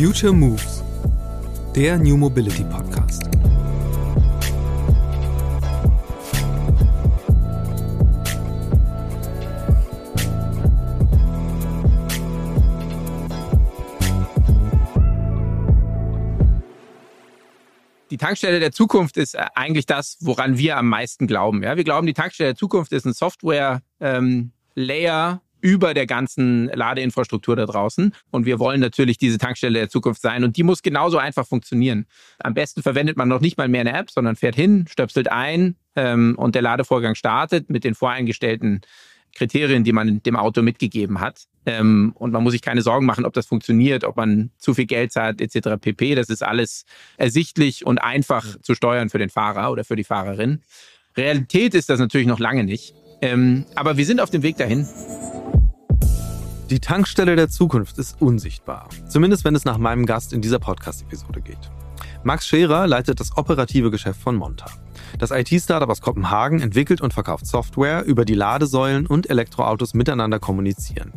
Future Moves, der New Mobility Podcast. Die Tankstelle der Zukunft ist äh, eigentlich das, woran wir am meisten glauben. Ja, wir glauben, die Tankstelle der Zukunft ist ein Software-Layer ähm, über der ganzen Ladeinfrastruktur da draußen. Und wir wollen natürlich diese Tankstelle der Zukunft sein. Und die muss genauso einfach funktionieren. Am besten verwendet man noch nicht mal mehr eine App, sondern fährt hin, stöpselt ein ähm, und der Ladevorgang startet mit den voreingestellten Kriterien, die man dem Auto mitgegeben hat. Ähm, und man muss sich keine Sorgen machen, ob das funktioniert, ob man zu viel Geld zahlt, etc. pp. Das ist alles ersichtlich und einfach zu steuern für den Fahrer oder für die Fahrerin. Realität ist das natürlich noch lange nicht. Ähm, aber wir sind auf dem Weg dahin. Die Tankstelle der Zukunft ist unsichtbar. Zumindest wenn es nach meinem Gast in dieser Podcast-Episode geht. Max Scherer leitet das operative Geschäft von Monta. Das IT-Startup aus Kopenhagen entwickelt und verkauft Software, über die Ladesäulen und Elektroautos miteinander kommunizieren.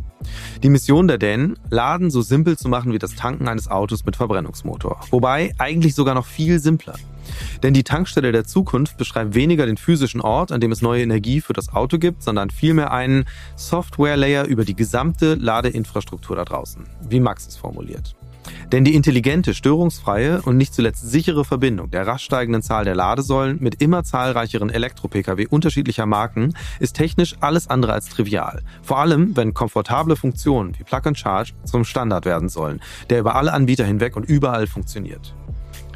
Die Mission der Dänen, Laden so simpel zu machen wie das Tanken eines Autos mit Verbrennungsmotor. Wobei eigentlich sogar noch viel simpler. Denn die Tankstelle der Zukunft beschreibt weniger den physischen Ort, an dem es neue Energie für das Auto gibt, sondern vielmehr einen Software-Layer über die gesamte Ladeinfrastruktur da draußen, wie Max es formuliert. Denn die intelligente, störungsfreie und nicht zuletzt sichere Verbindung der rasch steigenden Zahl der Ladesäulen mit immer zahlreicheren Elektro-Pkw unterschiedlicher Marken ist technisch alles andere als trivial. Vor allem, wenn komfortable Funktionen wie Plug and Charge zum Standard werden sollen, der über alle Anbieter hinweg und überall funktioniert.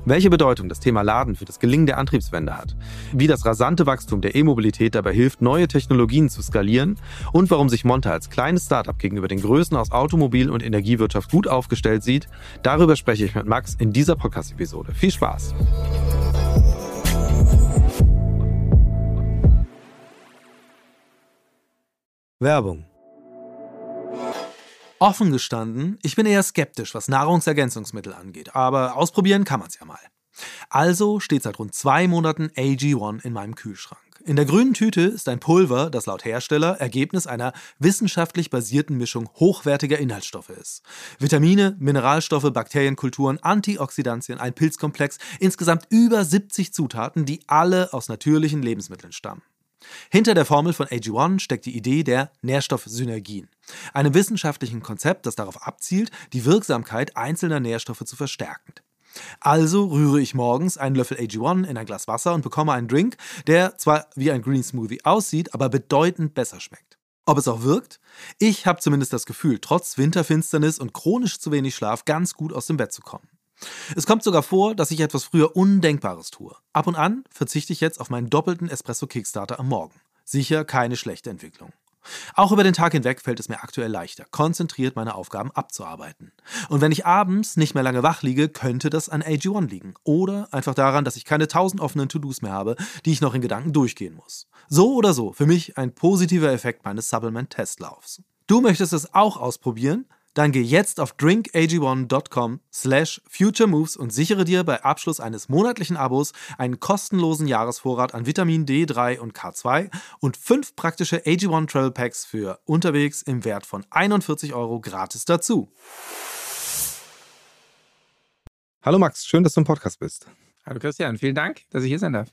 Welche Bedeutung das Thema Laden für das Gelingen der Antriebswende hat, wie das rasante Wachstum der E-Mobilität dabei hilft, neue Technologien zu skalieren und warum sich Monta als kleines Startup gegenüber den Größen aus Automobil- und Energiewirtschaft gut aufgestellt sieht, darüber spreche ich mit Max in dieser Podcast-Episode. Viel Spaß! Werbung Offen gestanden, ich bin eher skeptisch, was Nahrungsergänzungsmittel angeht, aber ausprobieren kann man es ja mal. Also steht seit rund zwei Monaten AG1 in meinem Kühlschrank. In der grünen Tüte ist ein Pulver, das laut Hersteller Ergebnis einer wissenschaftlich basierten Mischung hochwertiger Inhaltsstoffe ist. Vitamine, Mineralstoffe, Bakterienkulturen, Antioxidantien, ein Pilzkomplex, insgesamt über 70 Zutaten, die alle aus natürlichen Lebensmitteln stammen. Hinter der Formel von AG1 steckt die Idee der Nährstoffsynergien, einem wissenschaftlichen Konzept, das darauf abzielt, die Wirksamkeit einzelner Nährstoffe zu verstärken. Also rühre ich morgens einen Löffel AG1 in ein Glas Wasser und bekomme einen Drink, der zwar wie ein Green Smoothie aussieht, aber bedeutend besser schmeckt. Ob es auch wirkt? Ich habe zumindest das Gefühl, trotz Winterfinsternis und chronisch zu wenig Schlaf ganz gut aus dem Bett zu kommen. Es kommt sogar vor, dass ich etwas früher Undenkbares tue. Ab und an verzichte ich jetzt auf meinen doppelten Espresso Kickstarter am Morgen. Sicher keine schlechte Entwicklung. Auch über den Tag hinweg fällt es mir aktuell leichter, konzentriert meine Aufgaben abzuarbeiten. Und wenn ich abends nicht mehr lange wach liege, könnte das an AG1 liegen. Oder einfach daran, dass ich keine tausend offenen To-Dos mehr habe, die ich noch in Gedanken durchgehen muss. So oder so, für mich ein positiver Effekt meines Supplement-Testlaufs. Du möchtest es auch ausprobieren? Dann geh jetzt auf drinkag1.com slash futuremoves und sichere dir bei Abschluss eines monatlichen Abos einen kostenlosen Jahresvorrat an Vitamin D3 und K2 und fünf praktische AG1 Travel Packs für unterwegs im Wert von 41 Euro gratis dazu. Hallo Max, schön, dass du im Podcast bist. Hallo Christian, vielen Dank, dass ich hier sein darf.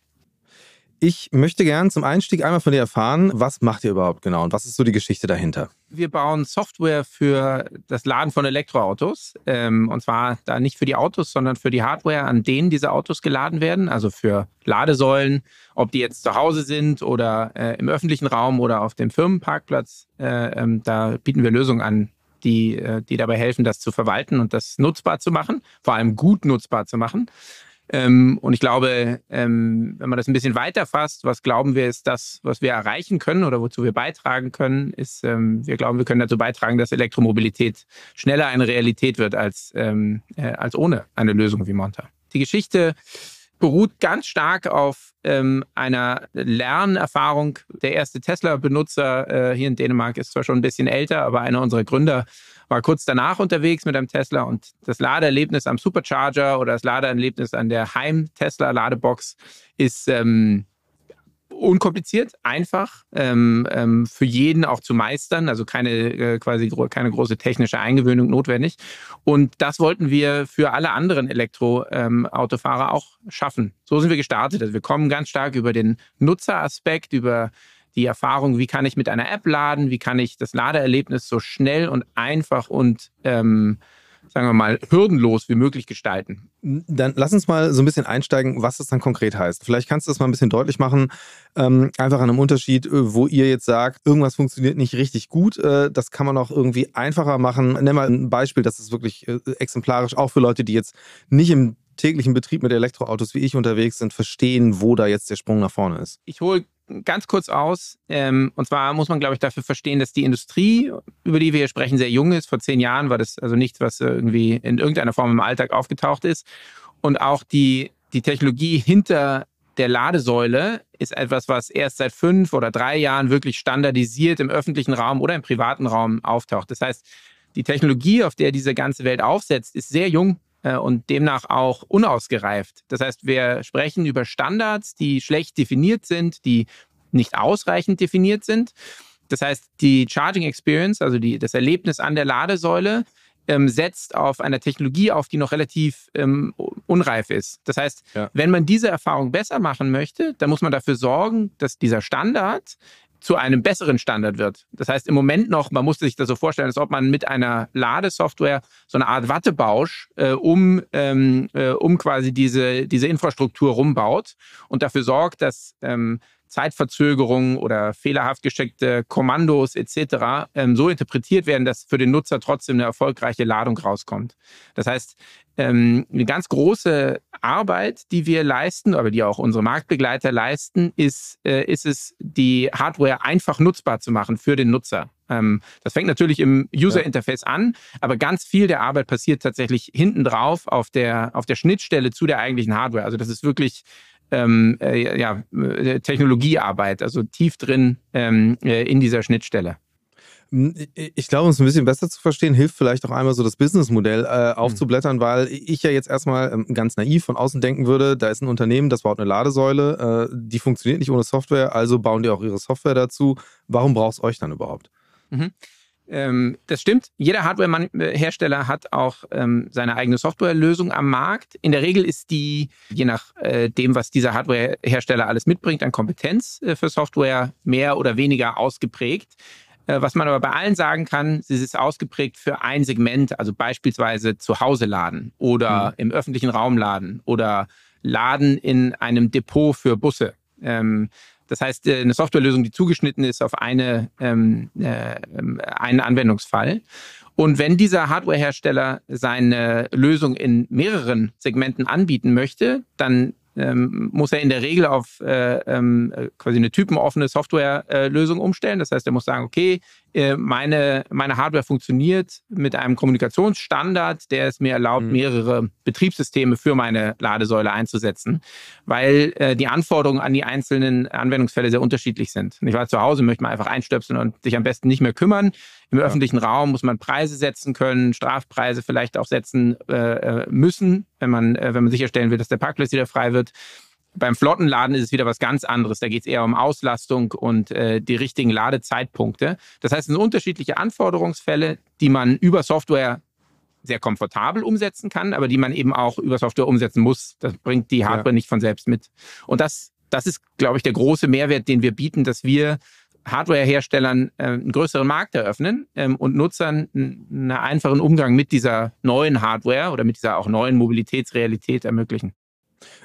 Ich möchte gern zum Einstieg einmal von dir erfahren, was macht ihr überhaupt genau und was ist so die Geschichte dahinter? Wir bauen Software für das Laden von Elektroautos. Ähm, und zwar da nicht für die Autos, sondern für die Hardware, an denen diese Autos geladen werden. Also für Ladesäulen, ob die jetzt zu Hause sind oder äh, im öffentlichen Raum oder auf dem Firmenparkplatz. Äh, ähm, da bieten wir Lösungen an, die, äh, die dabei helfen, das zu verwalten und das nutzbar zu machen, vor allem gut nutzbar zu machen. Ähm, und ich glaube, ähm, wenn man das ein bisschen weiter fasst, was glauben wir, ist das, was wir erreichen können oder wozu wir beitragen können, ist, ähm, wir glauben, wir können dazu beitragen, dass Elektromobilität schneller eine Realität wird als, ähm, äh, als ohne eine Lösung wie Monta. Die Geschichte beruht ganz stark auf ähm, einer Lernerfahrung. Der erste Tesla-Benutzer äh, hier in Dänemark ist zwar schon ein bisschen älter, aber einer unserer Gründer war kurz danach unterwegs mit einem Tesla und das Ladeerlebnis am Supercharger oder das Ladeerlebnis an der Heim-Tesla-Ladebox ist ähm, unkompliziert, einfach, ähm, ähm, für jeden auch zu meistern, also keine äh, quasi gro keine große technische Eingewöhnung notwendig. Und das wollten wir für alle anderen Elektroautofahrer ähm, auch schaffen. So sind wir gestartet. Also wir kommen ganz stark über den Nutzeraspekt, über die Erfahrung, wie kann ich mit einer App laden, wie kann ich das Ladeerlebnis so schnell und einfach und ähm, sagen wir mal, hürdenlos wie möglich gestalten. Dann lass uns mal so ein bisschen einsteigen, was das dann konkret heißt. Vielleicht kannst du das mal ein bisschen deutlich machen, ähm, einfach an einem Unterschied, äh, wo ihr jetzt sagt, irgendwas funktioniert nicht richtig gut. Äh, das kann man auch irgendwie einfacher machen. Nenn mal ein Beispiel, das ist wirklich äh, exemplarisch, auch für Leute, die jetzt nicht im täglichen Betrieb mit Elektroautos wie ich unterwegs sind, verstehen, wo da jetzt der Sprung nach vorne ist. Ich hole ganz kurz aus. Ähm, und zwar muss man, glaube ich, dafür verstehen, dass die Industrie, über die wir hier sprechen, sehr jung ist. Vor zehn Jahren war das also nichts, was irgendwie in irgendeiner Form im Alltag aufgetaucht ist. Und auch die, die Technologie hinter der Ladesäule ist etwas, was erst seit fünf oder drei Jahren wirklich standardisiert im öffentlichen Raum oder im privaten Raum auftaucht. Das heißt, die Technologie, auf der diese ganze Welt aufsetzt, ist sehr jung äh, und demnach auch unausgereift. Das heißt, wir sprechen über Standards, die schlecht definiert sind, die nicht ausreichend definiert sind. Das heißt, die Charging Experience, also die, das Erlebnis an der Ladesäule, ähm, setzt auf einer Technologie auf, die noch relativ ähm, unreif ist. Das heißt, ja. wenn man diese Erfahrung besser machen möchte, dann muss man dafür sorgen, dass dieser Standard zu einem besseren Standard wird. Das heißt, im Moment noch, man muss sich das so vorstellen, als ob man mit einer Ladesoftware so eine Art Wattebausch äh, um, ähm, äh, um quasi diese, diese Infrastruktur rumbaut und dafür sorgt, dass ähm, Zeitverzögerungen oder fehlerhaft gesteckte Kommandos etc. Ähm, so interpretiert werden, dass für den Nutzer trotzdem eine erfolgreiche Ladung rauskommt. Das heißt, ähm, eine ganz große Arbeit, die wir leisten, aber die auch unsere Marktbegleiter leisten, ist, äh, ist es, die Hardware einfach nutzbar zu machen für den Nutzer. Ähm, das fängt natürlich im User-Interface ja. an, aber ganz viel der Arbeit passiert tatsächlich hinten drauf auf der, auf der Schnittstelle zu der eigentlichen Hardware. Also das ist wirklich ähm, äh, ja, äh, Technologiearbeit, also tief drin ähm, äh, in dieser Schnittstelle. Hm, ich glaube, um es ein bisschen besser zu verstehen, hilft vielleicht auch einmal so das Businessmodell äh, aufzublättern, weil ich ja jetzt erstmal ähm, ganz naiv von außen denken würde, da ist ein Unternehmen, das baut eine Ladesäule, äh, die funktioniert nicht ohne Software, also bauen die auch ihre Software dazu. Warum braucht es euch dann überhaupt? Mhm. Ähm, das stimmt. Jeder Hardware-Hersteller hat auch ähm, seine eigene Softwarelösung am Markt. In der Regel ist die, je nach äh, dem, was dieser Hardware-Hersteller alles mitbringt an Kompetenz äh, für Software, mehr oder weniger ausgeprägt. Äh, was man aber bei allen sagen kann, sie ist ausgeprägt für ein Segment, also beispielsweise zu Hause laden oder mhm. im öffentlichen Raum laden oder laden in einem Depot für Busse. Ähm, das heißt, äh, eine Softwarelösung, die zugeschnitten ist auf eine, ähm, äh, einen Anwendungsfall. Und wenn dieser Hardwarehersteller seine Lösung in mehreren Segmenten anbieten möchte, dann ähm, muss er in der Regel auf äh, ähm, quasi eine typenoffene Softwarelösung umstellen. Das heißt, er muss sagen, okay, äh, meine, meine Hardware funktioniert mit einem Kommunikationsstandard, der es mir erlaubt, mhm. mehrere Betriebssysteme für meine Ladesäule einzusetzen, weil äh, die Anforderungen an die einzelnen Anwendungsfälle sehr unterschiedlich sind. Ich war zu Hause, möchte man einfach einstöpseln und sich am besten nicht mehr kümmern. Im ja. öffentlichen Raum muss man Preise setzen können, Strafpreise vielleicht auch setzen äh, äh müssen, wenn man, äh, wenn man sicherstellen will, dass der Parkplatz wieder frei wird. Beim Flottenladen ist es wieder was ganz anderes. Da geht es eher um Auslastung und äh, die richtigen Ladezeitpunkte. Das heißt, es sind unterschiedliche Anforderungsfälle, die man über Software sehr komfortabel umsetzen kann, aber die man eben auch über Software umsetzen muss. Das bringt die Hardware ja. nicht von selbst mit. Und das, das ist, glaube ich, der große Mehrwert, den wir bieten, dass wir Hardwareherstellern äh, einen größeren Markt eröffnen ähm, und Nutzern einen einfachen Umgang mit dieser neuen Hardware oder mit dieser auch neuen Mobilitätsrealität ermöglichen.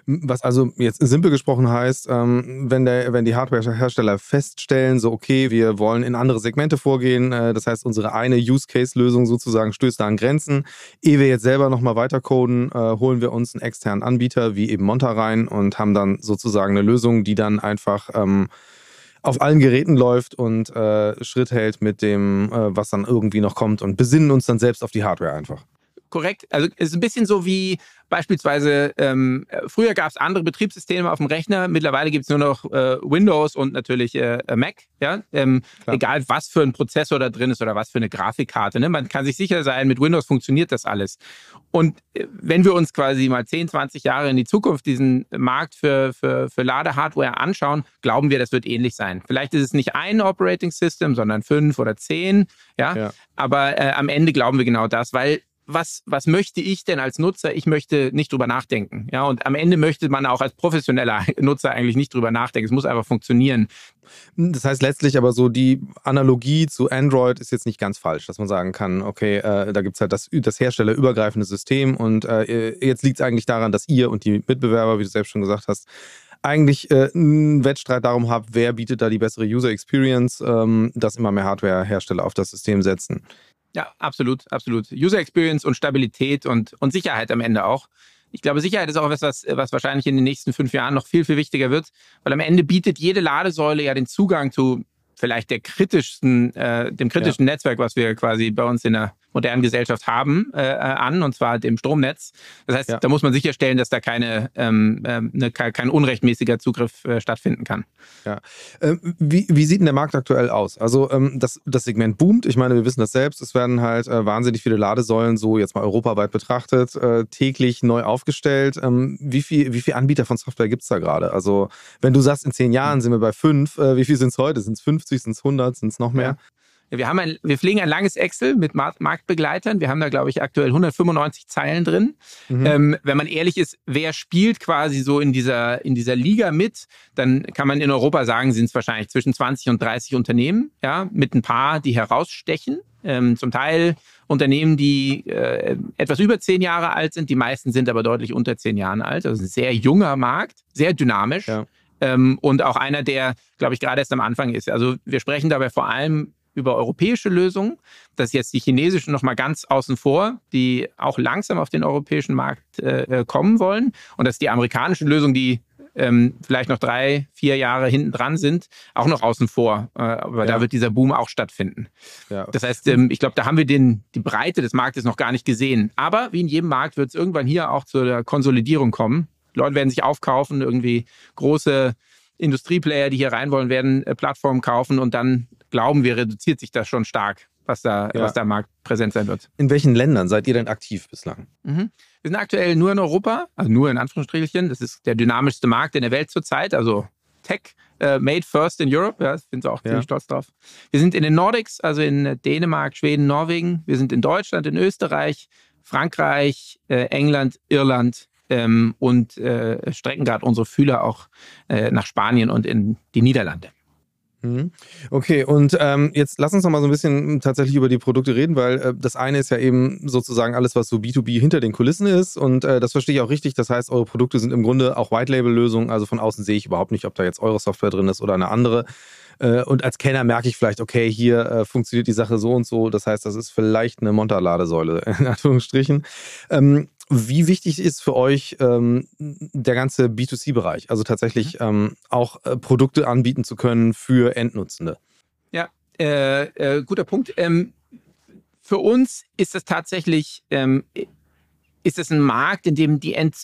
Was also jetzt simpel gesprochen heißt, ähm, wenn, der, wenn die Hardwarehersteller feststellen, so okay, wir wollen in andere Segmente vorgehen, äh, das heißt, unsere eine Use-Case-Lösung sozusagen stößt da an Grenzen. Ehe wir jetzt selber nochmal weitercoden, äh, holen wir uns einen externen Anbieter wie eben Monta rein und haben dann sozusagen eine Lösung, die dann einfach ähm, auf allen Geräten läuft und äh, Schritt hält mit dem, was dann irgendwie noch kommt und besinnen uns dann selbst auf die Hardware einfach. Korrekt. Also es ist ein bisschen so wie beispielsweise, ähm, früher gab es andere Betriebssysteme auf dem Rechner, mittlerweile gibt es nur noch äh, Windows und natürlich äh, Mac. Ja? Ähm, egal was für ein Prozessor da drin ist oder was für eine Grafikkarte. Ne? Man kann sich sicher sein, mit Windows funktioniert das alles. Und äh, wenn wir uns quasi mal 10, 20 Jahre in die Zukunft diesen Markt für, für, für Ladehardware anschauen, glauben wir, das wird ähnlich sein. Vielleicht ist es nicht ein Operating System, sondern fünf oder zehn. Ja? ja. Aber äh, am Ende glauben wir genau das, weil was, was möchte ich denn als Nutzer? Ich möchte nicht drüber nachdenken. Ja, und am Ende möchte man auch als professioneller Nutzer eigentlich nicht drüber nachdenken. Es muss einfach funktionieren. Das heißt letztlich aber so, die Analogie zu Android ist jetzt nicht ganz falsch, dass man sagen kann, okay, äh, da gibt es halt das, das herstellerübergreifende System und äh, jetzt liegt es eigentlich daran, dass ihr und die Mitbewerber, wie du selbst schon gesagt hast, eigentlich äh, einen Wettstreit darum habt, wer bietet da die bessere User Experience, ähm, dass immer mehr Hardwarehersteller auf das System setzen. Ja, absolut, absolut. User Experience und Stabilität und, und Sicherheit am Ende auch. Ich glaube, Sicherheit ist auch etwas, was, was wahrscheinlich in den nächsten fünf Jahren noch viel, viel wichtiger wird, weil am Ende bietet jede Ladesäule ja den Zugang zu vielleicht der kritischsten, äh, dem kritischen ja. Netzwerk, was wir quasi bei uns in der modernen Gesellschaft haben, äh, an, und zwar dem Stromnetz. Das heißt, ja. da muss man sicherstellen, dass da keine, ähm, ähm ne, kein unrechtmäßiger Zugriff äh, stattfinden kann. Ja. Ähm, wie, wie sieht denn der Markt aktuell aus? Also ähm, das, das Segment boomt. Ich meine, wir wissen das selbst. Es werden halt äh, wahnsinnig viele Ladesäulen, so jetzt mal europaweit betrachtet, äh, täglich neu aufgestellt. Ähm, wie viele wie viel Anbieter von Software gibt es da gerade? Also wenn du sagst, in zehn Jahren sind wir bei fünf, äh, wie viel sind es heute? Sind es 50, sind es 100, sind es noch mehr? Ja. Wir, haben ein, wir pflegen ein langes Excel mit Marktbegleitern. Wir haben da, glaube ich, aktuell 195 Zeilen drin. Mhm. Ähm, wenn man ehrlich ist, wer spielt quasi so in dieser, in dieser Liga mit, dann kann man in Europa sagen, sind es wahrscheinlich zwischen 20 und 30 Unternehmen, ja, mit ein paar, die herausstechen. Ähm, zum Teil Unternehmen, die äh, etwas über zehn Jahre alt sind, die meisten sind aber deutlich unter zehn Jahren alt. Also ein sehr junger Markt, sehr dynamisch. Ja. Ähm, und auch einer, der, glaube ich, gerade erst am Anfang ist. Also wir sprechen dabei vor allem über europäische Lösungen. Das ist jetzt die chinesischen noch mal ganz außen vor, die auch langsam auf den europäischen Markt äh, kommen wollen. Und das ist die amerikanische Lösung, die ähm, vielleicht noch drei, vier Jahre hinten dran sind, auch noch außen vor. Äh, aber ja. da wird dieser Boom auch stattfinden. Ja. Das heißt, ähm, ich glaube, da haben wir den, die Breite des Marktes noch gar nicht gesehen. Aber wie in jedem Markt wird es irgendwann hier auch zu der Konsolidierung kommen. Leute werden sich aufkaufen, irgendwie große Industrieplayer, die hier rein wollen, werden äh, Plattformen kaufen und dann glauben wir, reduziert sich das schon stark, was da, ja. was da Markt präsent sein wird. In welchen Ländern seid ihr denn aktiv bislang? Mhm. Wir sind aktuell nur in Europa, also nur in Anführungsstrichen. Das ist der dynamischste Markt in der Welt zurzeit, also Tech. Uh, made first in Europe, ja, sind wir auch ja. ziemlich stolz drauf. Wir sind in den Nordics, also in Dänemark, Schweden, Norwegen. Wir sind in Deutschland, in Österreich, Frankreich, äh, England, Irland ähm, und äh, strecken gerade unsere Fühler auch äh, nach Spanien und in die Niederlande. Mhm. Okay, und ähm, jetzt lass uns noch mal so ein bisschen tatsächlich über die Produkte reden, weil äh, das eine ist ja eben sozusagen alles, was so B2B hinter den Kulissen ist und äh, das verstehe ich auch richtig. Das heißt, eure Produkte sind im Grunde auch White-Label-Lösungen, also von außen sehe ich überhaupt nicht, ob da jetzt eure Software drin ist oder eine andere. Äh, und als Kenner merke ich vielleicht, okay, hier äh, funktioniert die Sache so und so. Das heißt, das ist vielleicht eine Monta-Ladesäule, in Anführungsstrichen. Ähm, wie wichtig ist für euch ähm, der ganze B2C-Bereich? Also tatsächlich mhm. ähm, auch äh, Produkte anbieten zu können für Endnutzende? Ja, äh, äh, guter Punkt. Ähm, für uns ist es tatsächlich ähm, ist es ein Markt, in dem die End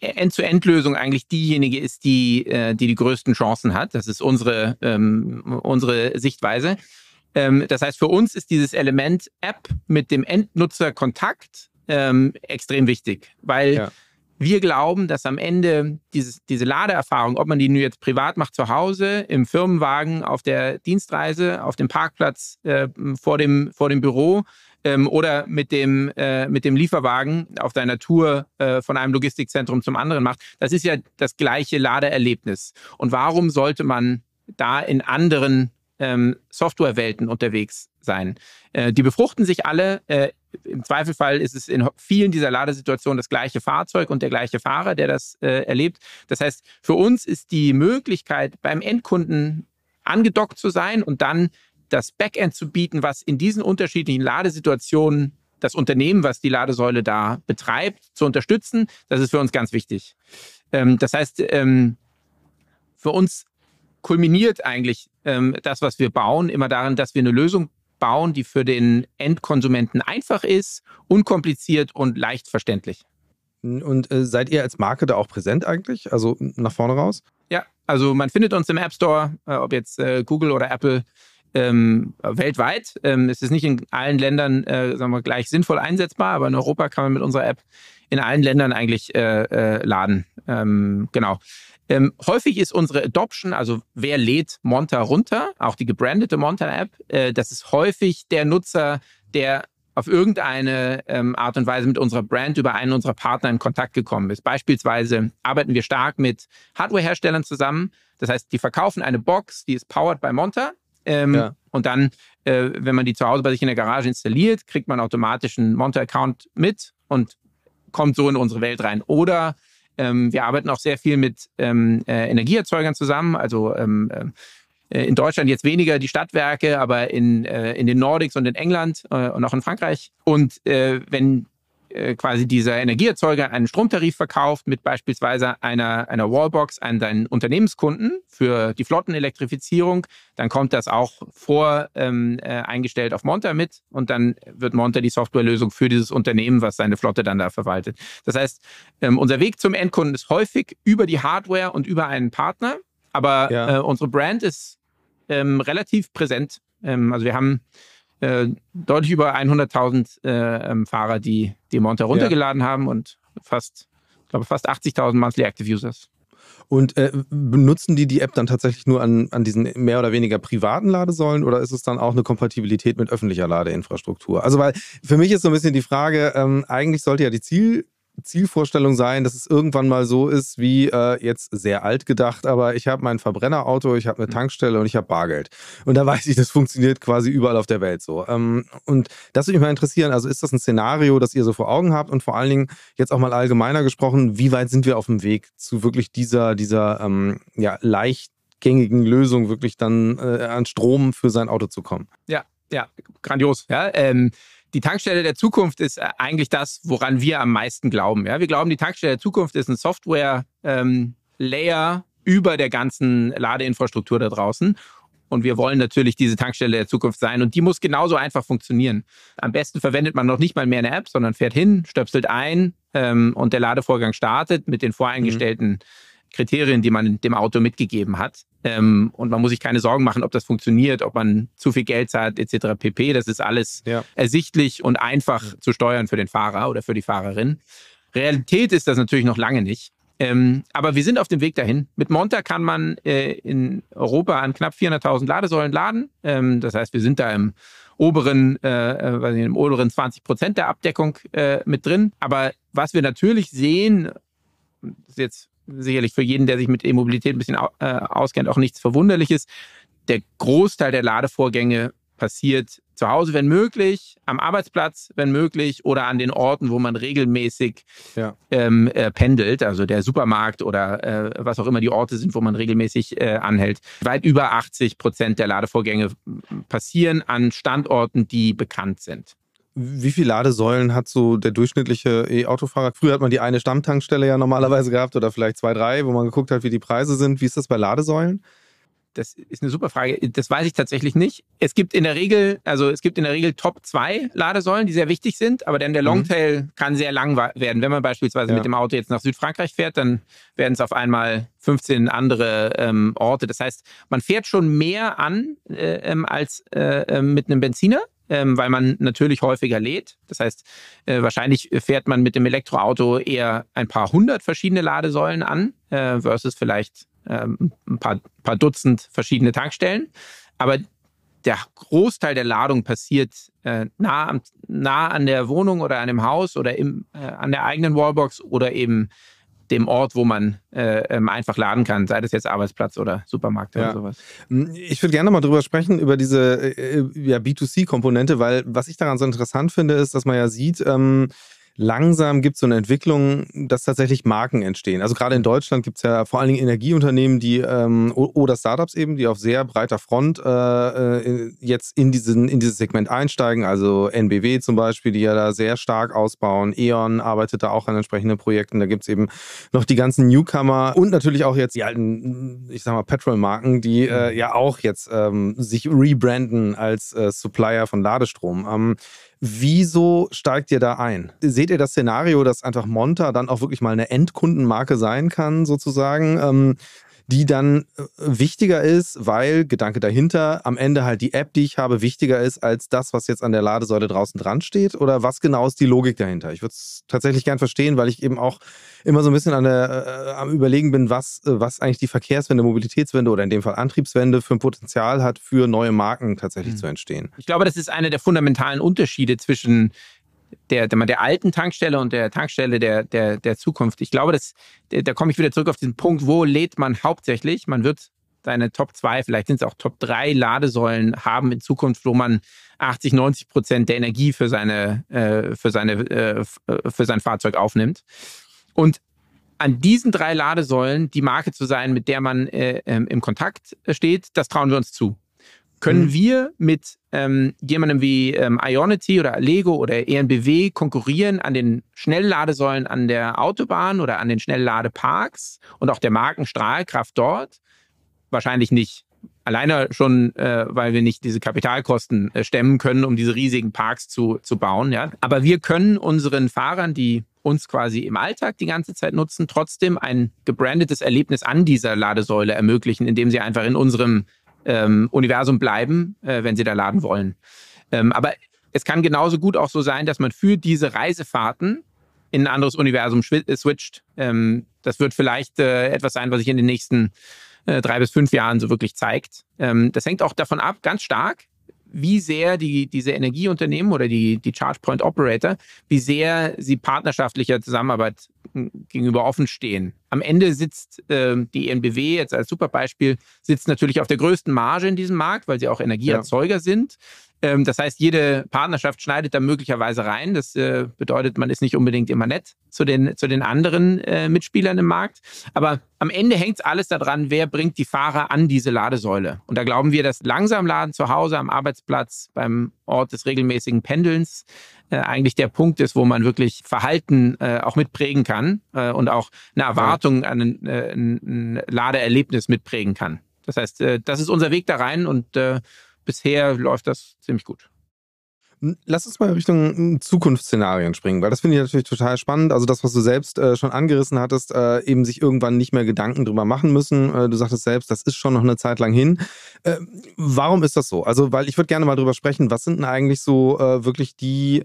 End-zu-End-Lösung eigentlich diejenige ist, die, äh, die die größten Chancen hat. Das ist unsere, ähm, unsere Sichtweise. Ähm, das heißt, für uns ist dieses Element App mit dem Endnutzer Kontakt ähm, extrem wichtig, weil ja. wir glauben, dass am Ende dieses, diese Ladeerfahrung, ob man die nur jetzt privat macht zu Hause, im Firmenwagen, auf der Dienstreise, auf dem Parkplatz äh, vor, dem, vor dem Büro ähm, oder mit dem, äh, mit dem Lieferwagen auf deiner Tour äh, von einem Logistikzentrum zum anderen macht, das ist ja das gleiche Ladeerlebnis. Und warum sollte man da in anderen ähm, Softwarewelten unterwegs sein? Äh, die befruchten sich alle. Im Zweifelfall ist es in vielen dieser Ladesituationen das gleiche Fahrzeug und der gleiche Fahrer, der das äh, erlebt. Das heißt, für uns ist die Möglichkeit, beim Endkunden angedockt zu sein und dann das Backend zu bieten, was in diesen unterschiedlichen Ladesituationen das Unternehmen, was die Ladesäule da betreibt, zu unterstützen, das ist für uns ganz wichtig. Ähm, das heißt, ähm, für uns kulminiert eigentlich ähm, das, was wir bauen, immer darin, dass wir eine Lösung bauen, die für den Endkonsumenten einfach ist, unkompliziert und leicht verständlich. Und äh, seid ihr als Marke da auch präsent eigentlich? Also nach vorne raus? Ja, also man findet uns im App Store, äh, ob jetzt äh, Google oder Apple. Ähm, weltweit. Ähm, es ist nicht in allen Ländern äh, sagen wir, gleich sinnvoll einsetzbar, aber in Europa kann man mit unserer App in allen Ländern eigentlich äh, äh, laden. Ähm, genau. Ähm, häufig ist unsere Adoption, also wer lädt Monta runter, auch die gebrandete Monta-App, äh, das ist häufig der Nutzer, der auf irgendeine ähm, Art und Weise mit unserer Brand über einen unserer Partner in Kontakt gekommen ist. Beispielsweise arbeiten wir stark mit Hardware-Herstellern zusammen. Das heißt, die verkaufen eine Box, die ist powered by Monta. Ähm, ja. Und dann, äh, wenn man die zu Hause bei sich in der Garage installiert, kriegt man automatisch einen Monta-Account mit und kommt so in unsere Welt rein. Oder ähm, wir arbeiten auch sehr viel mit ähm, äh, Energieerzeugern zusammen, also ähm, äh, in Deutschland jetzt weniger die Stadtwerke, aber in, äh, in den Nordics und in England äh, und auch in Frankreich. Und äh, wenn quasi dieser Energieerzeuger einen Stromtarif verkauft mit beispielsweise einer, einer Wallbox an deinen Unternehmenskunden für die Flottenelektrifizierung, dann kommt das auch vor ähm, äh, eingestellt auf Monta mit und dann wird Monta die Softwarelösung für dieses Unternehmen, was seine Flotte dann da verwaltet. Das heißt, ähm, unser Weg zum Endkunden ist häufig über die Hardware und über einen Partner, aber ja. äh, unsere Brand ist ähm, relativ präsent. Ähm, also wir haben äh, deutlich über 100.000 äh, ähm, Fahrer, die die Monte runtergeladen ja. haben und fast, ich glaube, fast 80.000 Monthly Active Users. Und äh, benutzen die die App dann tatsächlich nur an, an diesen mehr oder weniger privaten Ladesäulen oder ist es dann auch eine Kompatibilität mit öffentlicher Ladeinfrastruktur? Also, weil für mich ist so ein bisschen die Frage, ähm, eigentlich sollte ja die Ziel, Zielvorstellung sein, dass es irgendwann mal so ist, wie äh, jetzt sehr alt gedacht, aber ich habe mein Verbrennerauto, ich habe eine mhm. Tankstelle und ich habe Bargeld. Und da weiß ich, das funktioniert quasi überall auf der Welt so. Ähm, und das würde mich mal interessieren, also ist das ein Szenario, das ihr so vor Augen habt und vor allen Dingen jetzt auch mal allgemeiner gesprochen, wie weit sind wir auf dem Weg zu wirklich dieser, dieser ähm, ja, leichtgängigen Lösung, wirklich dann äh, an Strom für sein Auto zu kommen? Ja, ja, grandios. Ja, ähm, die Tankstelle der Zukunft ist äh, eigentlich das, woran wir am meisten glauben. Ja, wir glauben, die Tankstelle der Zukunft ist ein Software-Layer ähm, über der ganzen Ladeinfrastruktur da draußen. Und wir wollen natürlich diese Tankstelle der Zukunft sein. Und die muss genauso einfach funktionieren. Am besten verwendet man noch nicht mal mehr eine App, sondern fährt hin, stöpselt ein ähm, und der Ladevorgang startet mit den voreingestellten mhm. Kriterien, die man dem Auto mitgegeben hat. Ähm, und man muss sich keine Sorgen machen, ob das funktioniert, ob man zu viel Geld zahlt, etc. pp. Das ist alles ja. ersichtlich und einfach zu steuern für den Fahrer oder für die Fahrerin. Realität ist das natürlich noch lange nicht. Ähm, aber wir sind auf dem Weg dahin. Mit Monta kann man äh, in Europa an knapp 400.000 Ladesäulen laden. Ähm, das heißt, wir sind da im oberen, äh, äh nicht, im oberen 20 Prozent der Abdeckung äh, mit drin. Aber was wir natürlich sehen, ist jetzt sicherlich für jeden, der sich mit E-Mobilität ein bisschen äh, auskennt, auch nichts Verwunderliches. Der Großteil der Ladevorgänge passiert zu Hause, wenn möglich, am Arbeitsplatz, wenn möglich, oder an den Orten, wo man regelmäßig ja. ähm, äh, pendelt, also der Supermarkt oder äh, was auch immer die Orte sind, wo man regelmäßig äh, anhält. Weit über 80 Prozent der Ladevorgänge passieren an Standorten, die bekannt sind. Wie viele Ladesäulen hat so der durchschnittliche E-Autofahrer? Früher hat man die eine Stammtankstelle ja normalerweise gehabt oder vielleicht zwei, drei, wo man geguckt hat, wie die Preise sind. Wie ist das bei Ladesäulen? Das ist eine super Frage. Das weiß ich tatsächlich nicht. Es gibt in der Regel, also es gibt in der Regel Top 2 Ladesäulen, die sehr wichtig sind, aber dann der mhm. Longtail mhm. kann sehr lang werden. Wenn man beispielsweise ja. mit dem Auto jetzt nach Südfrankreich fährt, dann werden es auf einmal 15 andere ähm, Orte. Das heißt, man fährt schon mehr an äh, ähm, als äh, ähm, mit einem Benziner ähm, weil man natürlich häufiger lädt. Das heißt, äh, wahrscheinlich fährt man mit dem Elektroauto eher ein paar hundert verschiedene Ladesäulen an, äh, versus vielleicht ähm, ein paar, paar Dutzend verschiedene Tankstellen. Aber der Großteil der Ladung passiert äh, nah, nah an der Wohnung oder an dem Haus oder im, äh, an der eigenen Wallbox oder eben dem Ort, wo man äh, ähm, einfach laden kann, sei das jetzt Arbeitsplatz oder Supermarkt ja. oder sowas. Hm, ich würde gerne mal drüber sprechen, über diese äh, ja, B2C-Komponente, weil was ich daran so interessant finde, ist, dass man ja sieht, ähm, langsam gibt es so eine Entwicklung, dass tatsächlich Marken entstehen. Also gerade in Deutschland gibt es ja vor allen Dingen Energieunternehmen, die ähm, oder Startups eben, die auf sehr breiter Front äh, äh, jetzt in, diesen, in dieses Segment einsteigen. Also NBW zum Beispiel, die ja da sehr stark ausbauen. E.ON arbeitet da auch an entsprechenden Projekten. Da gibt es eben noch die ganzen Newcomer und natürlich auch jetzt die alten, ich sag mal, Petrol-Marken, die äh, ja auch jetzt ähm, sich rebranden als äh, Supplier von Ladestrom. Ähm, Wieso steigt ihr da ein? Seht ihr das Szenario, dass einfach Monta dann auch wirklich mal eine Endkundenmarke sein kann, sozusagen? Ähm, die dann äh, wichtiger ist, weil, Gedanke dahinter, am Ende halt die App, die ich habe, wichtiger ist als das, was jetzt an der Ladesäule draußen dran steht? Oder was genau ist die Logik dahinter? Ich würde es tatsächlich gern verstehen, weil ich eben auch immer so ein bisschen an der, äh, am Überlegen bin, was, äh, was eigentlich die Verkehrswende, Mobilitätswende oder in dem Fall Antriebswende für ein Potenzial hat, für neue Marken tatsächlich mhm. zu entstehen. Ich glaube, das ist einer der fundamentalen Unterschiede zwischen der, der, der alten Tankstelle und der Tankstelle der, der, der Zukunft. Ich glaube, das, da komme ich wieder zurück auf diesen Punkt, wo lädt man hauptsächlich? Man wird seine Top 2, vielleicht sind es auch Top 3 Ladesäulen haben in Zukunft, wo man 80, 90 Prozent der Energie für, seine, äh, für, seine, äh, für sein Fahrzeug aufnimmt. Und an diesen drei Ladesäulen die Marke zu sein, mit der man äh, im Kontakt steht, das trauen wir uns zu können mhm. wir mit ähm, jemandem wie ähm, Ionity oder Lego oder ENBW konkurrieren an den Schnellladesäulen an der Autobahn oder an den Schnellladeparks und auch der Markenstrahlkraft dort? Wahrscheinlich nicht. Alleine schon, äh, weil wir nicht diese Kapitalkosten äh, stemmen können, um diese riesigen Parks zu, zu bauen. Ja? Aber wir können unseren Fahrern, die uns quasi im Alltag die ganze Zeit nutzen, trotzdem ein gebrandetes Erlebnis an dieser Ladesäule ermöglichen, indem sie einfach in unserem ähm, Universum bleiben, äh, wenn sie da laden wollen. Ähm, aber es kann genauso gut auch so sein, dass man für diese Reisefahrten in ein anderes Universum äh, switcht. Ähm, das wird vielleicht äh, etwas sein, was sich in den nächsten äh, drei bis fünf Jahren so wirklich zeigt. Ähm, das hängt auch davon ab, ganz stark, wie sehr die, diese Energieunternehmen oder die, die ChargePoint Operator, wie sehr sie partnerschaftlicher Zusammenarbeit hm, gegenüber offen stehen. Am Ende sitzt äh, die ENBW jetzt als Superbeispiel, sitzt natürlich auf der größten Marge in diesem Markt, weil sie auch Energieerzeuger ja. sind. Ähm, das heißt, jede Partnerschaft schneidet da möglicherweise rein. Das äh, bedeutet, man ist nicht unbedingt immer nett zu den, zu den anderen äh, Mitspielern im Markt. Aber am Ende hängt es alles daran, wer bringt die Fahrer an diese Ladesäule. Und da glauben wir, dass langsam Laden zu Hause, am Arbeitsplatz, beim Ort des regelmäßigen Pendelns äh, eigentlich der Punkt ist, wo man wirklich Verhalten äh, auch mitprägen kann äh, und auch eine Erwartung an ein, äh, ein Ladeerlebnis mitprägen kann. Das heißt, äh, das ist unser Weg da rein und bisher läuft das ziemlich gut. Lass uns mal Richtung hm, Zukunftsszenarien springen, weil das finde ich natürlich total spannend. Also das, was du selbst äh, schon angerissen hattest, äh, eben sich irgendwann nicht mehr Gedanken drüber machen müssen. Äh, du sagtest selbst, das ist schon noch eine Zeit lang hin. Äh, warum ist das so? Also, weil ich würde gerne mal drüber sprechen, was sind denn eigentlich so äh, wirklich die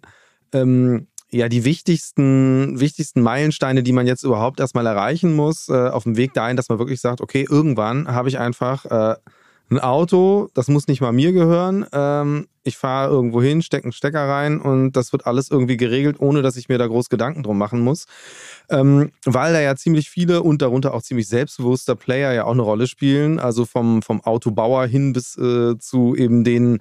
ähm, ja, die wichtigsten, wichtigsten Meilensteine, die man jetzt überhaupt erstmal erreichen muss, äh, auf dem Weg dahin, dass man wirklich sagt, okay, irgendwann habe ich einfach ein Auto, das muss nicht mal mir gehören. Ähm, ich fahre irgendwo hin, stecke einen Stecker rein und das wird alles irgendwie geregelt, ohne dass ich mir da groß Gedanken drum machen muss. Ähm, weil da ja ziemlich viele und darunter auch ziemlich selbstbewusster Player ja auch eine Rolle spielen. Also vom, vom Autobauer hin bis äh, zu eben den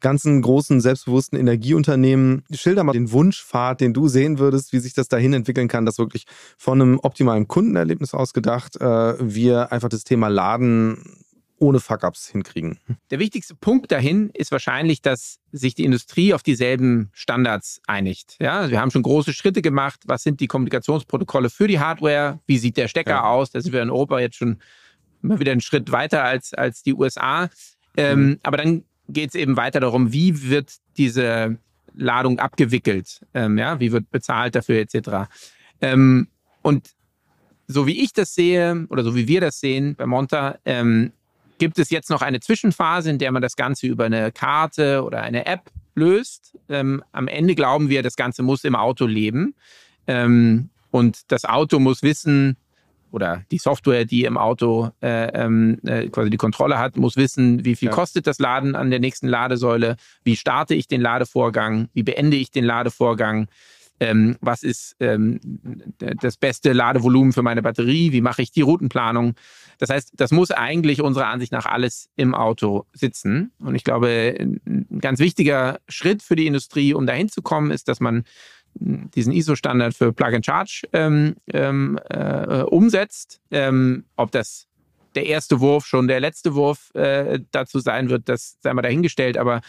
ganzen großen, selbstbewussten Energieunternehmen. Schilder mal den Wunschpfad, den du sehen würdest, wie sich das dahin entwickeln kann, dass wirklich von einem optimalen Kundenerlebnis ausgedacht äh, wir einfach das Thema Laden ohne Fuck-ups hinkriegen. Der wichtigste Punkt dahin ist wahrscheinlich, dass sich die Industrie auf dieselben Standards einigt. Ja, also wir haben schon große Schritte gemacht. Was sind die Kommunikationsprotokolle für die Hardware? Wie sieht der Stecker ja. aus? Da sind wir in Europa jetzt schon immer wieder einen Schritt weiter als, als die USA. Ähm, mhm. Aber dann geht es eben weiter darum, wie wird diese Ladung abgewickelt? Ähm, ja, wie wird bezahlt dafür etc. Ähm, und so wie ich das sehe oder so wie wir das sehen bei Monta, ähm, gibt es jetzt noch eine Zwischenphase, in der man das Ganze über eine Karte oder eine App löst. Ähm, am Ende glauben wir, das Ganze muss im Auto leben. Ähm, und das Auto muss wissen, oder die Software, die im Auto äh, ähm, äh, quasi die Kontrolle hat, muss wissen, wie viel ja. kostet das Laden an der nächsten Ladesäule, wie starte ich den Ladevorgang, wie beende ich den Ladevorgang, ähm, was ist ähm, das beste Ladevolumen für meine Batterie, wie mache ich die Routenplanung. Das heißt, das muss eigentlich unserer Ansicht nach alles im Auto sitzen. Und ich glaube, ein ganz wichtiger Schritt für die Industrie, um dahin zu kommen, ist, dass man diesen ISO-Standard für Plug-and-Charge ähm, ähm, äh, umsetzt. Ähm, ob das der erste Wurf schon der letzte Wurf äh, dazu sein wird, das sei mal dahingestellt. Aber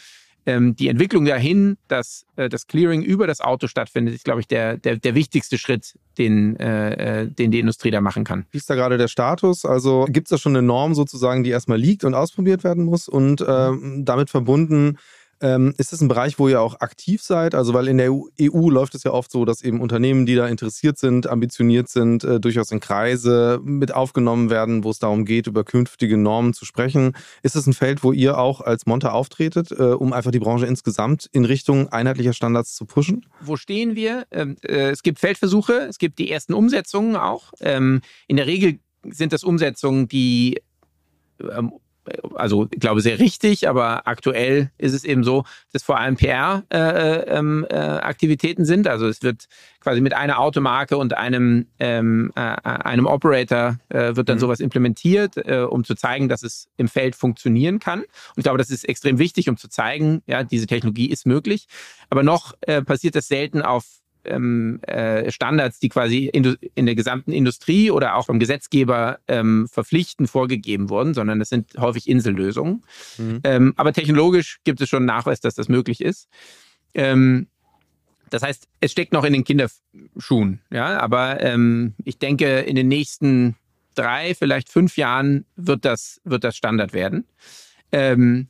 ähm, die Entwicklung dahin, dass äh, das Clearing über das Auto stattfindet, ist, glaube ich, der, der, der wichtigste Schritt, den, äh, äh den die Industrie da machen kann. Wie ist da gerade der Status? Also gibt es da schon eine Norm sozusagen, die erstmal liegt und ausprobiert werden muss und äh, damit verbunden ähm, ist das ein Bereich, wo ihr auch aktiv seid? Also, weil in der EU e läuft es ja oft so, dass eben Unternehmen, die da interessiert sind, ambitioniert sind, äh, durchaus in Kreise mit aufgenommen werden, wo es darum geht, über künftige Normen zu sprechen. Ist das ein Feld, wo ihr auch als Monta auftretet, äh, um einfach die Branche insgesamt in Richtung einheitlicher Standards zu pushen? Wo stehen wir? Ähm, äh, es gibt Feldversuche, es gibt die ersten Umsetzungen auch. Ähm, in der Regel sind das Umsetzungen, die ähm, also ich glaube sehr richtig, aber aktuell ist es eben so, dass vor allem PR-Aktivitäten äh, äh, sind. Also es wird quasi mit einer Automarke und einem, ähm, äh, einem Operator äh, wird dann mhm. sowas implementiert, äh, um zu zeigen, dass es im Feld funktionieren kann. Und ich glaube, das ist extrem wichtig, um zu zeigen, ja, diese Technologie ist möglich. Aber noch äh, passiert das selten auf ähm, äh, Standards, die quasi in, in, der gesamten Industrie oder auch vom Gesetzgeber ähm, verpflichtend vorgegeben wurden, sondern das sind häufig Insellösungen. Mhm. Ähm, aber technologisch gibt es schon Nachweis, dass das möglich ist. Ähm, das heißt, es steckt noch in den Kinderschuhen. Ja, aber ähm, ich denke, in den nächsten drei, vielleicht fünf Jahren wird das, wird das Standard werden. Ähm,